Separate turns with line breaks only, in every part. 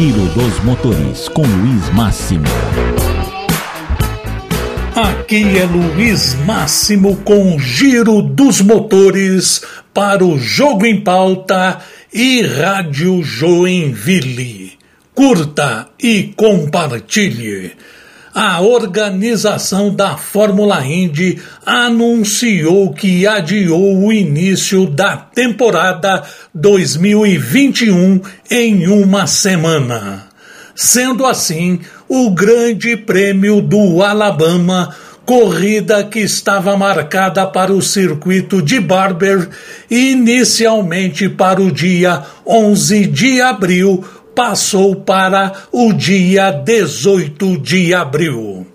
Giro dos Motores com Luiz Máximo.
Aqui é Luiz Máximo com Giro dos Motores para o Jogo em Pauta e Rádio Joinville. Curta e compartilhe a organização da Fórmula Indy anunciou que adiou o início da temporada 2021 em uma semana. Sendo assim, o Grande Prêmio do Alabama, corrida que estava marcada para o circuito de Barber, inicialmente para o dia 11 de abril, passou para o dia 18 de abril.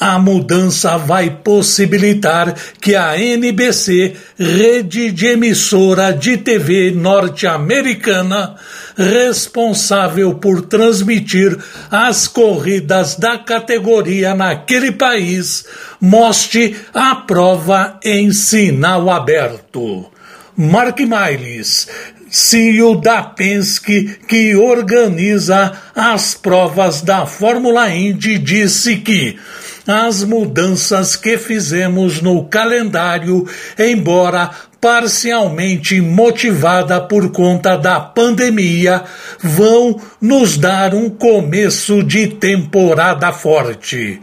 A mudança vai possibilitar que a NBC, rede de emissora de TV norte-americana, responsável por transmitir as corridas da categoria naquele país, mostre a prova em sinal aberto. Mark Miles, CEO da Penske, que organiza as provas da Fórmula Indy, disse que as mudanças que fizemos no calendário, embora parcialmente motivada por conta da pandemia, vão nos dar um começo de temporada forte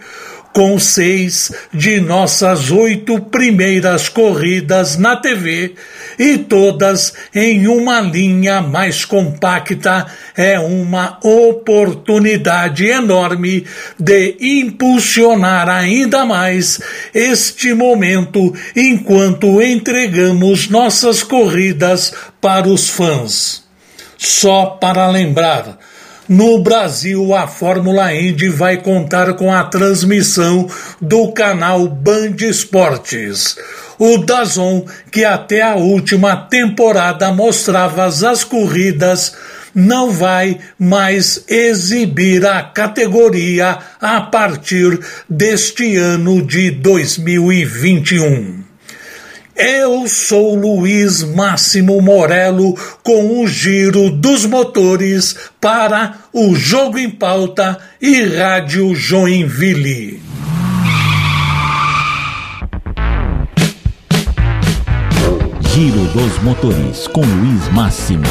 com seis de nossas oito primeiras corridas na TV e todas em uma linha mais compacta, é uma oportunidade enorme de impulsionar ainda mais este momento enquanto entregamos nossas corridas para os fãs. Só para lembrar, no Brasil, a Fórmula Indy vai contar com a transmissão do canal Band Esportes. O Dazon, que até a última temporada mostrava as corridas, não vai mais exibir a categoria a partir deste ano de 2021. Eu sou Luiz Máximo Morello com o giro dos motores para o Jogo em Pauta e Rádio Joinville.
Giro dos motores com Luiz Máximo.